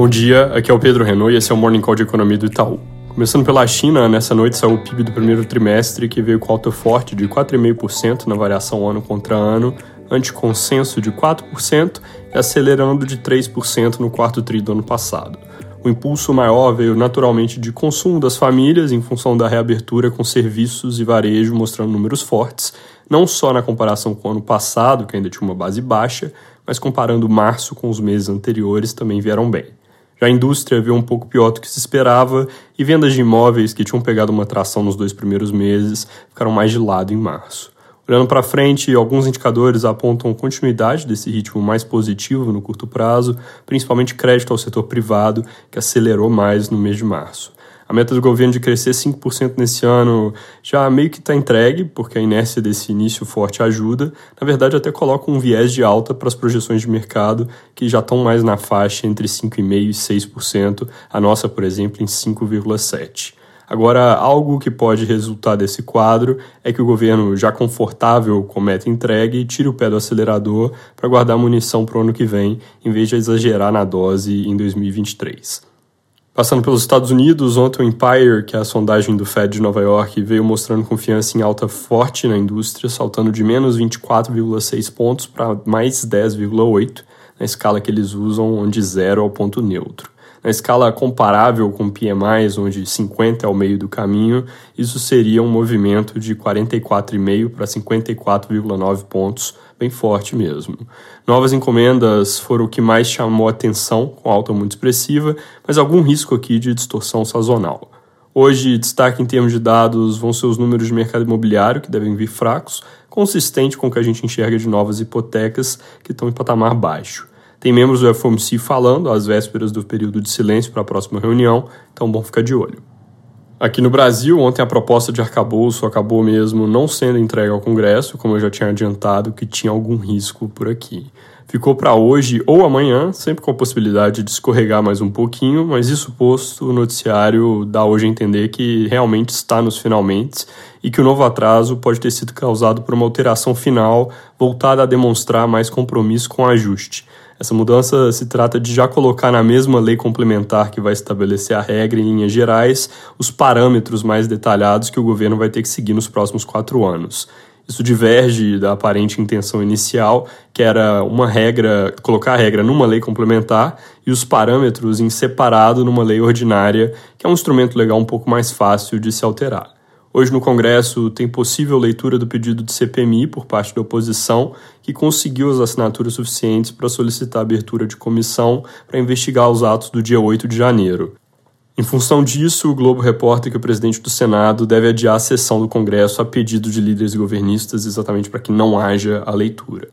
Bom dia, aqui é o Pedro Renault e esse é o Morning Call de Economia do Itaú. Começando pela China, nessa noite saiu o PIB do primeiro trimestre, que veio com alta forte de 4,5% na variação ano contra ano, ante consenso de 4% e acelerando de 3% no quarto tri do ano passado. O impulso maior veio naturalmente de consumo das famílias, em função da reabertura com serviços e varejo mostrando números fortes, não só na comparação com o ano passado, que ainda tinha uma base baixa, mas comparando março com os meses anteriores também vieram bem. Já a indústria veio um pouco pior do que se esperava e vendas de imóveis que tinham pegado uma tração nos dois primeiros meses ficaram mais de lado em março. Olhando para frente, alguns indicadores apontam continuidade desse ritmo mais positivo no curto prazo, principalmente crédito ao setor privado, que acelerou mais no mês de março. A meta do governo de crescer 5% nesse ano já meio que está entregue, porque a inércia desse início forte ajuda. Na verdade, até coloca um viés de alta para as projeções de mercado, que já estão mais na faixa entre 5,5% e 6%, a nossa, por exemplo, em 5,7%. Agora, algo que pode resultar desse quadro é que o governo, já confortável com meta entregue, tire o pé do acelerador para guardar munição para o ano que vem, em vez de exagerar na dose em 2023. Passando pelos Estados Unidos, ontem o Empire, que é a sondagem do Fed de Nova York, veio mostrando confiança em alta forte na indústria, saltando de menos 24,6 pontos para mais 10,8, na escala que eles usam, onde zero é o ponto neutro. Na escala comparável com PMIs, onde 50 é o meio do caminho, isso seria um movimento de 44,5 para 54,9 pontos, bem forte mesmo. Novas encomendas foram o que mais chamou atenção, com alta muito expressiva, mas algum risco aqui de distorção sazonal. Hoje, destaque em termos de dados vão ser os números de mercado imobiliário, que devem vir fracos, consistente com o que a gente enxerga de novas hipotecas que estão em patamar baixo. Tem membros do FOMC falando às vésperas do período de silêncio para a próxima reunião, então bom ficar de olho. Aqui no Brasil, ontem a proposta de arcabouço acabou mesmo não sendo entregue ao Congresso, como eu já tinha adiantado que tinha algum risco por aqui. Ficou para hoje ou amanhã, sempre com a possibilidade de escorregar mais um pouquinho, mas isso posto, o noticiário dá hoje a entender que realmente está nos finalmente e que o novo atraso pode ter sido causado por uma alteração final voltada a demonstrar mais compromisso com o ajuste. Essa mudança se trata de já colocar na mesma lei complementar que vai estabelecer a regra em linhas gerais os parâmetros mais detalhados que o governo vai ter que seguir nos próximos quatro anos. Isso diverge da aparente intenção inicial, que era uma regra, colocar a regra numa lei complementar e os parâmetros em separado numa lei ordinária, que é um instrumento legal um pouco mais fácil de se alterar. Hoje no Congresso tem possível leitura do pedido de CPMI por parte da oposição, que conseguiu as assinaturas suficientes para solicitar a abertura de comissão para investigar os atos do dia 8 de janeiro. Em função disso, o Globo reporta que o presidente do Senado deve adiar a sessão do Congresso a pedido de líderes governistas, exatamente para que não haja a leitura.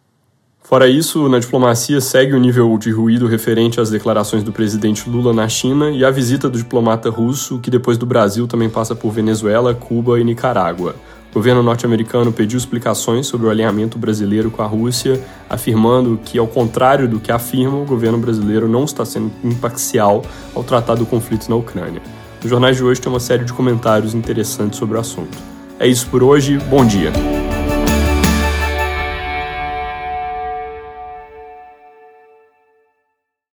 Fora isso, na diplomacia segue o nível de ruído referente às declarações do presidente Lula na China e a visita do diplomata russo, que depois do Brasil também passa por Venezuela, Cuba e Nicarágua. O governo norte-americano pediu explicações sobre o alinhamento brasileiro com a Rússia, afirmando que, ao contrário do que afirma, o governo brasileiro não está sendo imparcial ao tratar do conflito na Ucrânia. Os jornais de hoje tem uma série de comentários interessantes sobre o assunto. É isso por hoje, bom dia!